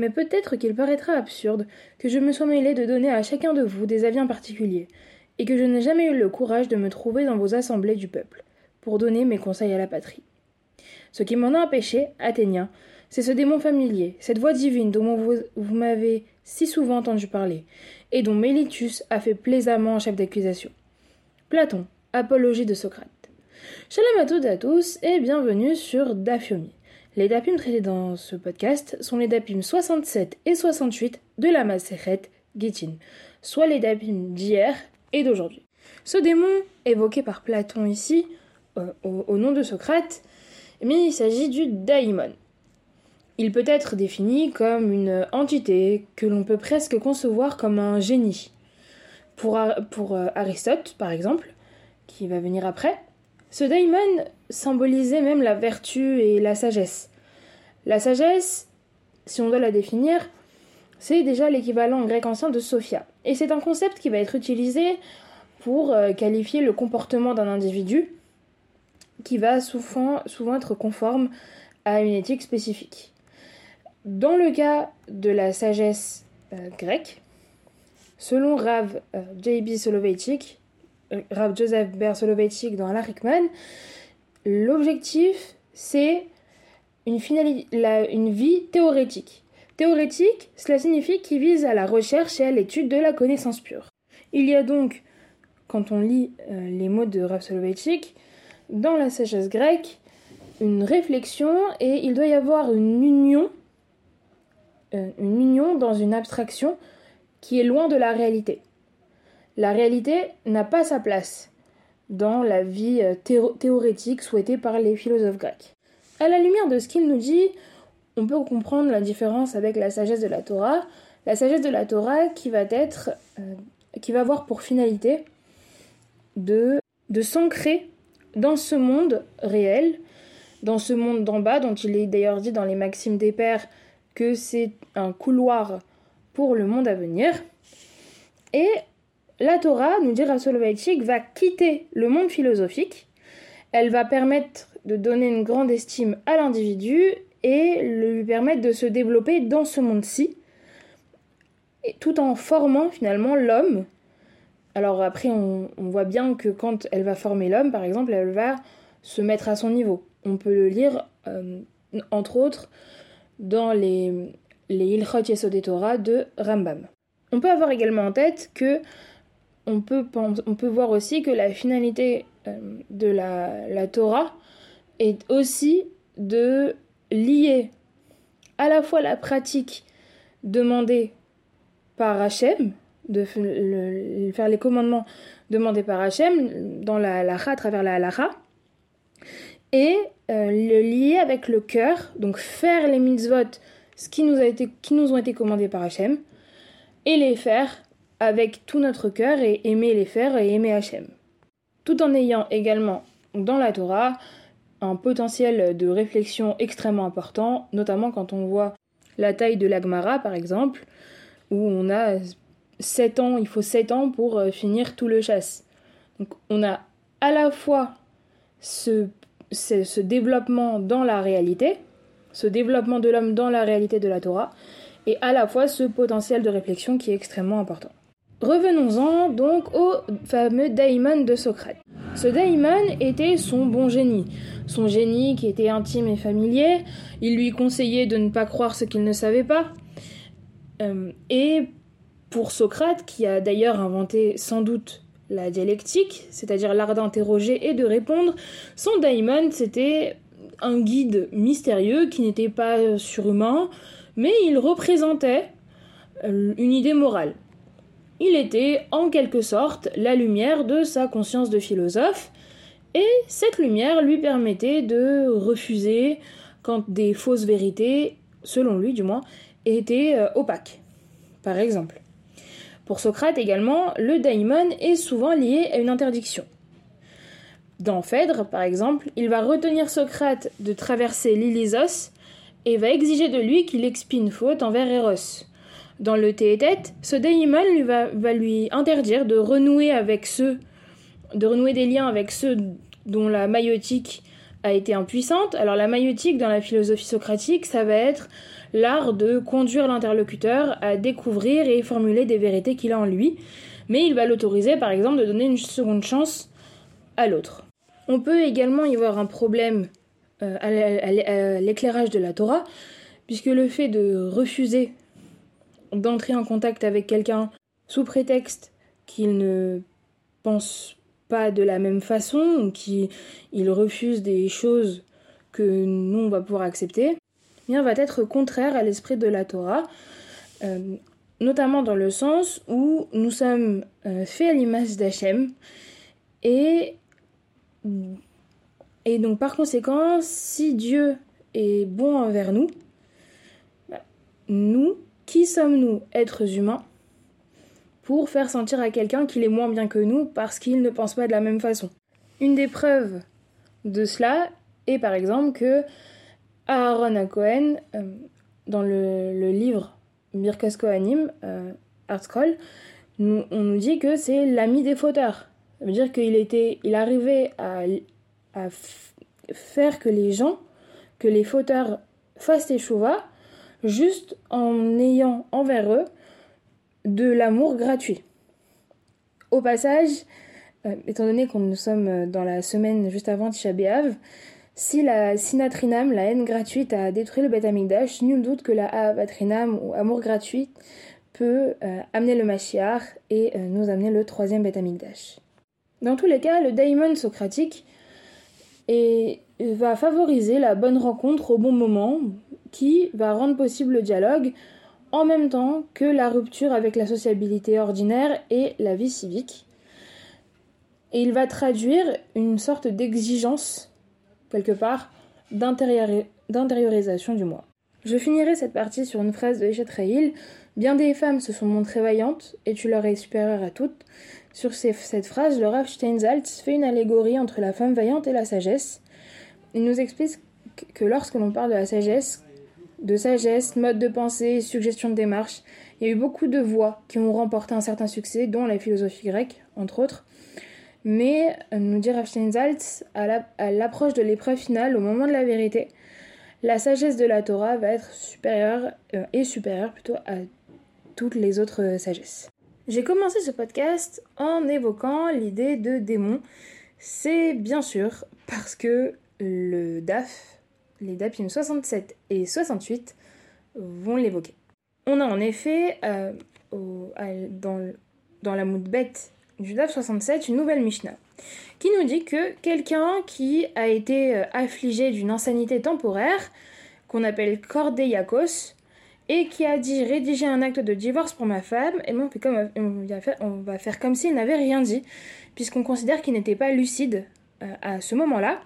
mais peut-être qu'il paraîtra absurde que je me sois mêlé de donner à chacun de vous des avis en particulier, et que je n'ai jamais eu le courage de me trouver dans vos assemblées du peuple, pour donner mes conseils à la patrie. Ce qui m'en a empêché, Athénien, c'est ce démon familier, cette voix divine dont vous, m'avez si souvent entendu parler, et dont Mélitus a fait plaisamment chef d'accusation. Platon, apologie de Socrate. Shalom à toutes et à tous, et bienvenue sur Dafyomi. Les dapim traités dans ce podcast sont les dapim 67 et 68 de la Maseret Gittin, soit les dapim d'hier et d'aujourd'hui. Ce démon, évoqué par Platon ici, euh, au, nom de Socrate, mais il s'agit du daimon. Il peut être défini comme une entité que l'on peut presque concevoir comme un génie. Pour, pour euh, Aristote, par exemple, qui va venir après, ce daimon symbolisait même la vertu et la sagesse. La sagesse, si on doit la définir, c'est déjà l'équivalent grec ancien de Sophia. Et c'est un concept qui va être utilisé pour euh, qualifier le comportement d'un individu qui va souvent, être conforme à une éthique spécifique. Dans le cas de la sagesse euh, grecque, selon Rav euh, J.B. Soloveitchik, Rav Joseph Ber Soloveitchik dans Alain Rickman, l'objectif c'est une, vie théorétique. Théorétique, cela signifie qu'il vise à la recherche et à l'étude de la connaissance pure. Il y a donc, quand on lit euh, les mots de Rav Soloveitchik, dans la sagesse grecque, une réflexion et il doit y avoir une union, euh, une union dans une abstraction qui est loin de la réalité. La réalité n'a pas sa place dans la vie euh, théorétique souhaitée par les philosophes grecs. À la lumière de ce qu'il nous dit, on peut comprendre la différence avec la sagesse de la Torah. La sagesse de la Torah qui va être, euh, qui va avoir pour finalité de, de s'ancrer dans ce monde réel, dans ce monde d'en bas, dont il est d'ailleurs dit dans les Maximes des Pères que c'est un couloir pour le monde à venir. La Torah, nous dit Soloveitchik, va quitter le monde philosophique. Elle va permettre de donner une grande estime à l'individu et lui permettre de se développer dans ce monde-ci, tout en formant finalement l'homme. Alors après, on, voit bien que quand elle va former l'homme, par exemple, elle va se mettre à son niveau. On peut le lire, euh, entre autres, dans les, les Ilchot Torah de Rambam. On peut avoir également en tête que on peut, on peut voir aussi que la finalité euh, de la, la Torah est aussi de lier à la fois la pratique demandée par Hachem, de faire les commandements demandés par Hachem dans la halacha, à travers la halacha, et euh, le lier avec le cœur, donc faire les mitzvot, ce qui nous, a été, qui nous ont été commandés par Hachem, et les faire avec tout notre cœur et aimer les faire et aimer Hachem. Tout en ayant également dans la Torah un potentiel de réflexion extrêmement important, notamment quand on voit la taille de l'Agmara par exemple, où on a 7 ans, il faut 7 ans pour euh, finir tout le chasse. Donc on a à la fois ce, développement dans la réalité, ce développement de l'homme dans la réalité de la Torah, et à la fois ce potentiel de réflexion qui est extrêmement important. Revenons-en donc au fameux daimon de Socrate. Ce daimon était son bon génie, son génie qui était intime et familier, il lui conseillait de ne pas croire ce qu'il ne savait pas. Euh, et pour Socrate, qui a d'ailleurs inventé sans doute la dialectique, c'est-à-dire l'art d'interroger et de répondre, son daimon c'était un guide mystérieux qui n'était pas surhumain, mais il représentait euh, une idée morale. Il était en quelque sorte la lumière de sa conscience de philosophe, et cette lumière lui permettait de refuser quand des fausses vérités, selon lui du moins, étaient euh, opaques. Par exemple. Pour Socrate également, le daimon est souvent lié à une interdiction. Dans Phèdre, par exemple, il va retenir Socrate de traverser l'Ilysos et va exiger de lui qu'il expie une faute envers Eros. Dans le Théétète, ce va, va, lui interdire de renouer avec ceux, de renouer des liens avec ceux dont la maïotique a été impuissante. Alors la maïotique dans la philosophie socratique, ça va être l'art de conduire l'interlocuteur à découvrir et formuler des vérités qu'il a en lui, mais il va l'autoriser par exemple de donner une seconde chance à l'autre. On peut également y voir un problème euh, à l'éclairage de la Torah, puisque le fait de refuser d'entrer en contact avec quelqu'un sous prétexte qu'il ne pense pas de la même façon ou qu'il refuse des choses que nous on va pouvoir accepter, eh bien va être contraire à l'esprit de la Torah, euh, notamment dans le sens où nous sommes euh, faits à l'image d'Hachem et donc par conséquent, si Dieu est bon envers nous, bah, nous, qui sommes-nous, êtres humains, pour faire sentir à quelqu'un qu'il est moins bien que nous parce qu'il ne pense pas de la même façon? Une des preuves de cela est par exemple que Aaron euh, dans le, livre Birkos Kohanim, euh, Art on nous dit que c'est l'ami des fauteurs. Ça veut dire qu'il était, il arrivait à, faire que les gens, que les fauteurs fassent des chouvas juste en ayant envers eux de l'amour gratuit. Au passage, euh, étant donné qu'on nous sommes dans la semaine juste avant Tisha si la sinatrinam, la haine gratuite, a détruit le Beth Amikdash, nul doute que la avatrinam ou amour gratuit peut euh, amener le Mashiach et euh, nous amener le troisième Beth Amikdash. Dans tous les cas, le daimon socratique va favoriser la bonne rencontre au bon moment qui va rendre possible le dialogue en même temps que la rupture avec la sociabilité ordinaire et la vie civique. Et il va traduire une sorte d'exigence, quelque part, d'intériorisation du moi. Je finirai cette partie sur une phrase de Eshet Bien des femmes se sont montrées vaillantes, et tu leur es supérieure à toutes. Sur cette phrase, le Rav Steinsaltz fait une allégorie entre la femme vaillante et la sagesse. Il nous explique que lorsque l'on parle de la sagesse, de sagesse, mode de pensée, suggestion de démarche. Il y a eu beaucoup de voix qui ont remporté un certain succès, dont la philosophie grecque, entre autres. Mais, euh, nous dit Rav à l'approche de l'épreuve finale, au moment de la vérité, la sagesse de la Torah va être supérieure, euh, et supérieure plutôt à toutes les autres euh, sagesses. J'ai commencé ce podcast en évoquant l'idée de démon. C'est bien sûr parce que le DAF, les DAPIM 67 et 68 vont l'évoquer. On a en effet euh, dans, dans, la bête du DAF 67 une nouvelle Mishnah qui nous dit que quelqu'un qui a été euh, affligé d'une insanité temporaire, qu'on appelle cordéiakos, et qui a dit rédiger un acte de divorce pour ma femme, et bon, comme, on, va faire, on va faire comme s'il n'avait rien dit, puisqu'on considère qu'il n'était pas lucide euh, à ce moment-là.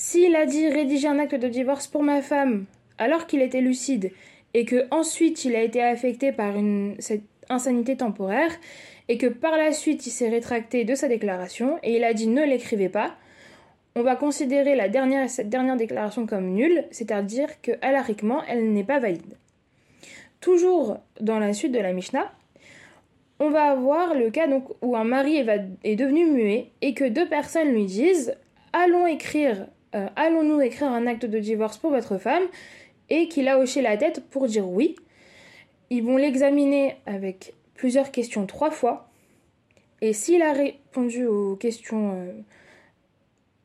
S'il a dit rédiger un acte de divorce pour ma femme alors qu'il était lucide et que ensuite il a été affecté par une, cette insanité temporaire et que par la suite il s'est rétracté de sa déclaration et il a dit ne l'écrivez pas, on va considérer la dernière, cette dernière déclaration comme nulle, c'est-à-dire que alariquement elle n'est pas valide. Toujours dans la suite de la Mishnah, on va avoir le cas donc, où un mari est, est devenu muet et que deux personnes lui disent allons écrire euh, allons-nous écrire un acte de divorce pour votre femme et qu'il a hoché la tête pour dire oui? Ils vont l'examiner avec plusieurs questions trois fois. Et s'il a répondu aux questions, euh,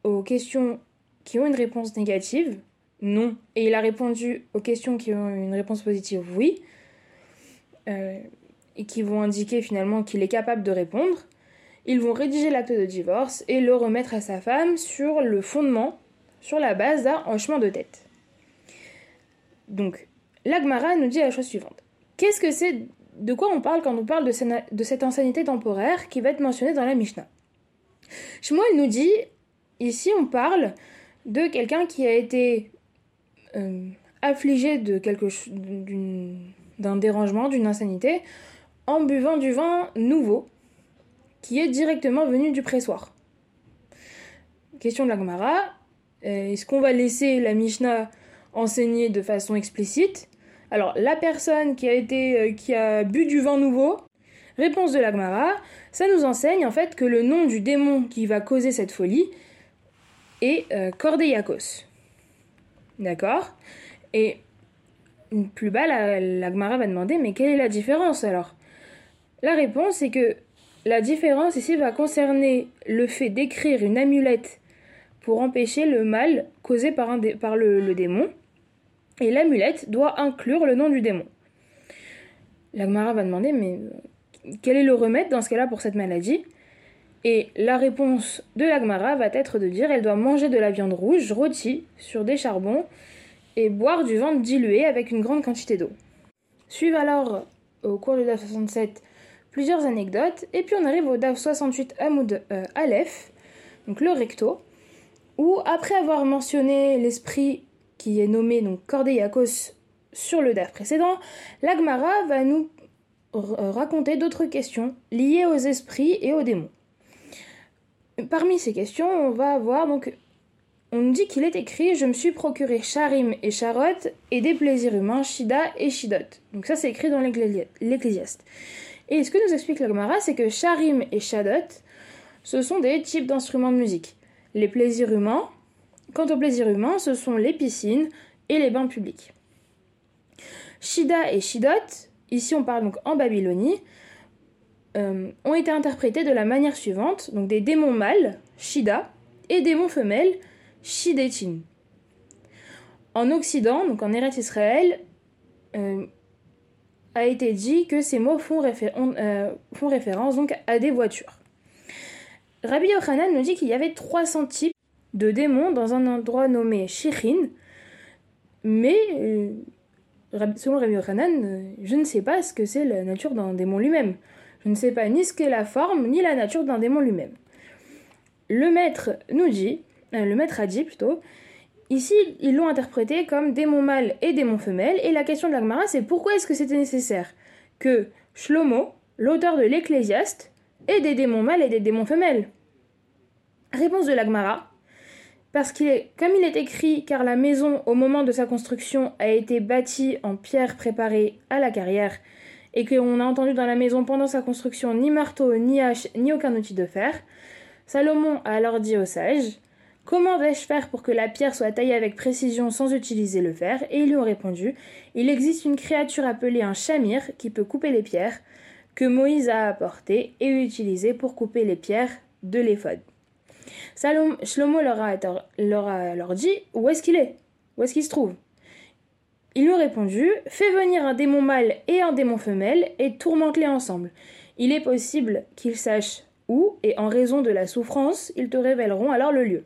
aux questions qui ont une réponse négative, non. Et il a répondu aux questions qui ont une réponse positive, oui. Euh, et qui vont indiquer finalement qu'il est capable de répondre. Ils vont rédiger l'acte de divorce et le remettre à sa femme sur le fondement sur la base d'un hochement de tête. Donc, l'Agmara nous dit la chose suivante. Qu'est-ce que c'est De quoi on parle quand on parle de, cette insanité temporaire qui va être mentionnée dans la Mishnah? Shmuel nous dit, ici on parle de quelqu'un qui a été euh, affligé de d'un dérangement, d'une insanité, en buvant du vin nouveau, qui est directement venu du pressoir. Question de la Gomara, est-ce qu'on va laisser la Mishnah enseigner de façon explicite? Alors, la personne qui a, été, euh, qui a bu du vin nouveau, réponse de l'Agmara, ça nous enseigne en fait que le nom du démon qui va causer cette folie et euh. D'accord? Et plus bas, la, la va demander mais quelle est la différence alors? La réponse est que la différence ici va concerner le fait d'écrire une amulette pour empêcher le mal causé par, le, démon, et l'amulette doit inclure le nom du démon. La Gemara va demander mais quel est le remède dans ce cas-là pour cette maladie? Et la réponse de la Gemara va être de dire elle doit manger de la viande rouge rôtie sur des charbons et boire du ventre dilué avec une grande quantité d'eau. Suivent alors au cours du DAF 67 plusieurs anecdotes et puis on arrive au DAF 68 Hamoud euh, Aleph, donc le recto, où après avoir mentionné l'esprit qui est nommé donc sur le DAF précédent, l'Agmara va nous raconter d'autres questions liées aux esprits et aux démons. Parmi ces questions, on va avoir donc on nous dit qu'il est écrit Je me suis procuré Charim et Charot et des plaisirs humains, Shida et Shidot. Donc ça, c'est écrit dans l'Ecclésiaste. Et ce que nous explique la Gemara, c'est que Charim et Shadot, ce sont des types d'instruments de musique. Les plaisirs humains, quant aux plaisirs humains, ce sont les piscines et les bains publics. Shida et Shidot, ici on parle donc en Babylonie, euh, ont été interprétés de la manière suivante donc des démons mâles, Shida, et démons femelles, Shidetin. En Occident, donc en Eretz Israël, euh, a été dit que ces mots font, euh, font, référence donc à des voitures. Rabbi Yochanan nous dit qu'il y avait 300 types de démons dans un endroit nommé Shichin, mais euh, selon Rabbi Yochanan, je ne sais pas ce que c'est la nature d'un démon lui-même. Je ne sais pas ni ce qu'est la forme, ni la nature d'un démon lui-même. Le maître nous dit euh, le maître a dit plutôt, ici ils l'ont interprété comme démon mâle et démon femelle, et la question de l'Agmara c'est pourquoi est-ce que c'était nécessaire que Shlomo, l'auteur de l'Ecclésiaste, ait des démons mâles et des démons femelles. Réponse de l'Agmara, parce qu'il est, comme il est écrit, car la maison au moment de sa construction a été bâtie en pierre préparée à la carrière, et qu'on a entendu dans la maison pendant sa construction ni marteau, ni hache, ni aucun outil de fer, Salomon a alors dit aux sages Comment vais-je faire pour que la pierre soit taillée avec précision sans utiliser le fer? Et ils lui ont répondu Il existe une créature appelée un chamir qui peut couper les pierres, que Moïse a apporté et utilisé pour couper les pierres de l'éphod. Shlomo leur a, leur dit Où est-ce qu'il est? Où est-ce qu'il se trouve? Ils lui ont répondu Fais venir un démon mâle et un démon femelle et tourmente-les ensemble. Il est possible qu'ils sachent où, et en raison de la souffrance, ils te révéleront alors le lieu.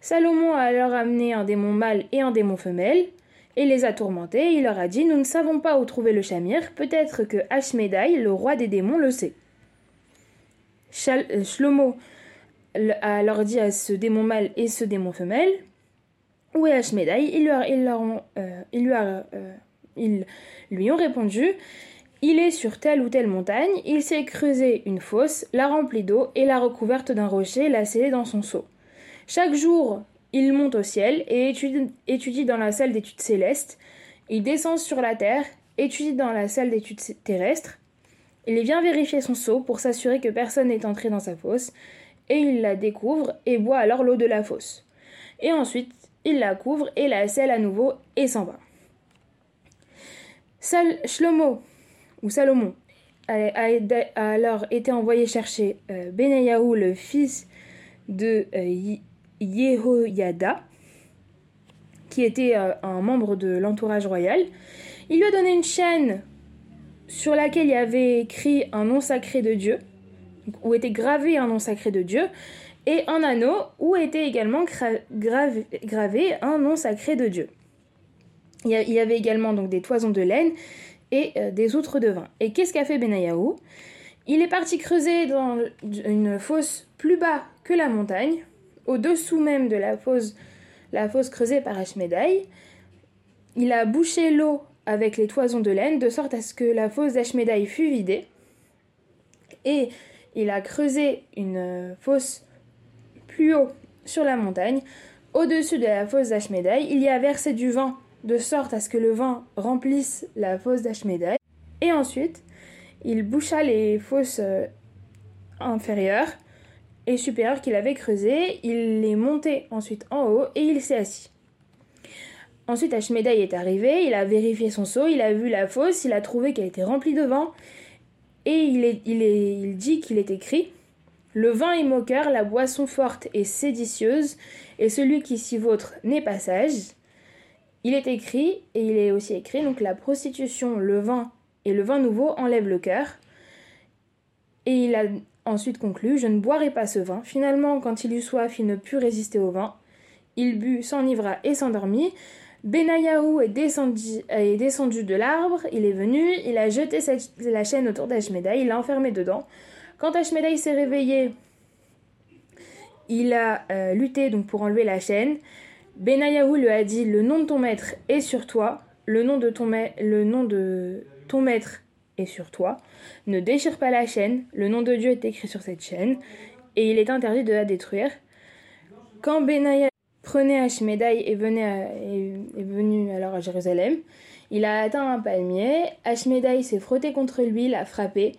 Salomon a alors amené un démon mâle et un démon femelle, et les a tourmentés, il leur a dit Nous ne savons pas où trouver le chamir, peut-être que Ashmedai, le roi des démons, le sait. Euh, Shlomo a alors dit à ce démon mâle et ce démon femelle Où est Ashmedai? Ils, lui euh, euh, ils lui ont répondu il est sur telle ou telle montagne, il s'est creusé une fosse, l'a remplie d'eau et l'a recouverte d'un rocher, l'a scellée dans son seau. Chaque jour, il monte au ciel et étudie, dans la salle d'études célestes. Il descend sur la terre, étudie dans la salle d'études terrestres. Il vient vérifier son seau pour s'assurer que personne n'est entré dans sa fosse, et il la découvre et boit alors l'eau de la fosse. Et ensuite, il la couvre et la scelle à nouveau et s'en va. Ou Salomon, a, alors été envoyé chercher euh, Benayahu, le fils de euh, Yehoyada, qui était euh, un membre de l'entourage royal. Il lui a donné une chaîne sur laquelle il y avait écrit un nom sacré de Dieu, où était gravé un nom sacré de Dieu, et un anneau où était également gravé, un nom sacré de Dieu. Il y avait également donc des toisons de laine et euh, des outres de vin. Et qu'est-ce qu'a fait Benayahu Il est parti creuser dans une fosse plus bas que la montagne au-dessous même de la fosse, la fosse creusée par Ashmedai. Il a bouché l'eau avec les toisons de laine de sorte à ce que la fosse d'Ashmedai fût vidée. Et il a creusé une fosse plus haut sur la montagne. Au-dessus de la fosse d'Ashmedai, il y a versé du vin de sorte à ce que le vin remplisse la fosse d'Ashmedai. Et ensuite, il boucha les fosses euh, inférieures et supérieur qu'il avait creusé. Il est monté ensuite en haut et il s'est assis. Ensuite, Ashmedai est arrivé, il a vérifié son seau, il a vu la fosse, il a trouvé qu'elle était remplie de vin, et il, est, il, est, dit qu'il est écrit Le vin est moqueur, la boisson forte et séditieuse, et celui qui s'y vautre n'est pas sage. Il est écrit, et il est aussi écrit, donc la prostitution, le vin et le vin nouveau enlèvent le cœur. Et il a ensuite conclu Je ne boirai pas ce vin. Finalement, quand il eut soif, il ne put résister au vin. Il but, s'enivra et s'endormit. Benayahu est descendu, de l'arbre, il est venu, il a jeté la chaîne autour d'Ashmedai, il l'a enfermé dedans. Quand Ashmedai s'est réveillé, il a euh, lutté donc pour enlever la chaîne. Benayahu lui a dit Le nom de ton maître est sur toi, le nom de ton, le nom de ton maître sur toi. Ne déchire pas la chaîne, le nom de Dieu est écrit sur cette chaîne, et il est interdit de la détruire. Quand Benayahu prenait Ashmedai et venait est, venu alors à Jérusalem. Il a atteint un palmier. Ashmedai s'est frotté contre lui, l'a frappé.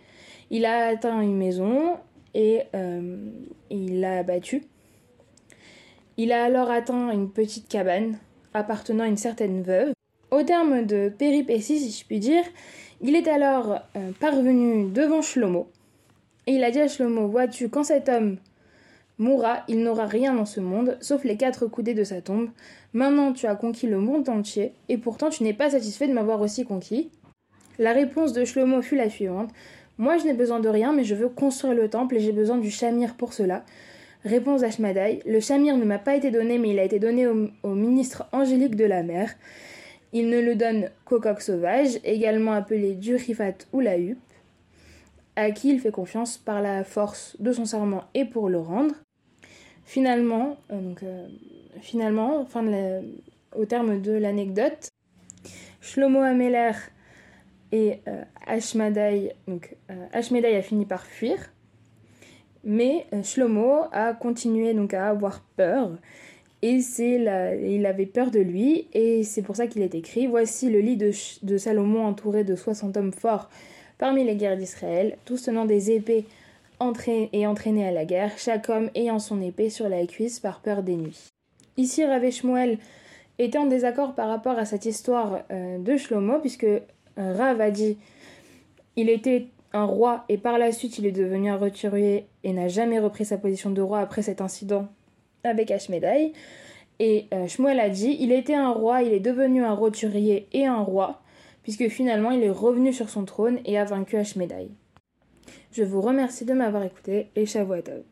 Il a atteint une maison et euh, il l'a abattu. Il a alors atteint une petite cabane appartenant à une certaine veuve. Au terme de péripéties, si je puis dire, il est alors euh, parvenu devant Shlomo. Et il a dit à Shlomo Vois-tu, quand cet homme mourra, il n'aura rien dans ce monde, sauf les quatre coudées de sa tombe. Maintenant tu as conquis le monde entier, et pourtant tu n'es pas satisfait de m'avoir aussi conquis. La réponse de Shlomo fut la suivante. Moi je n'ai besoin de rien, mais je veux construire le temple et j'ai besoin du chamir pour cela. Réponse d'Ashmadai. Le chamir ne m'a pas été donné, mais il a été donné au, ministre angélique de la mer. Il ne le donne qu'au coq sauvage, également appelé Durifat ou la huppe à qui il fait confiance par la force de son serment et pour le rendre. Finalement, euh, euh, au terme de l'anecdote, Shlomo Ameler et euh, Ashmedai, Ashmedai a fini par fuir, mais Shlomo a continué donc à avoir peur et c'est il avait peur de lui et c'est pour ça qu'il est écrit voici le lit de, Salomon entouré de 60 hommes forts parmi les guerres d'Israël, tous tenant des épées et entraînés à la guerre, chaque homme ayant son épée sur la cuisse par peur des nuits. Ici, Rav Shmuel était en désaccord par rapport à cette histoire euh, de Shlomo, puisque euh, Rav a dit il était un roi et par la suite il est devenu un roturier et n'a jamais repris sa position de roi après cet incident avec Ashmedai. Et euh, Shmuel a dit il était un roi, il est devenu un roturier et un roi puisque finalement il est revenu sur son trône et a vaincu Ashmedai. Je vous remercie de m'avoir écouté et Shavuot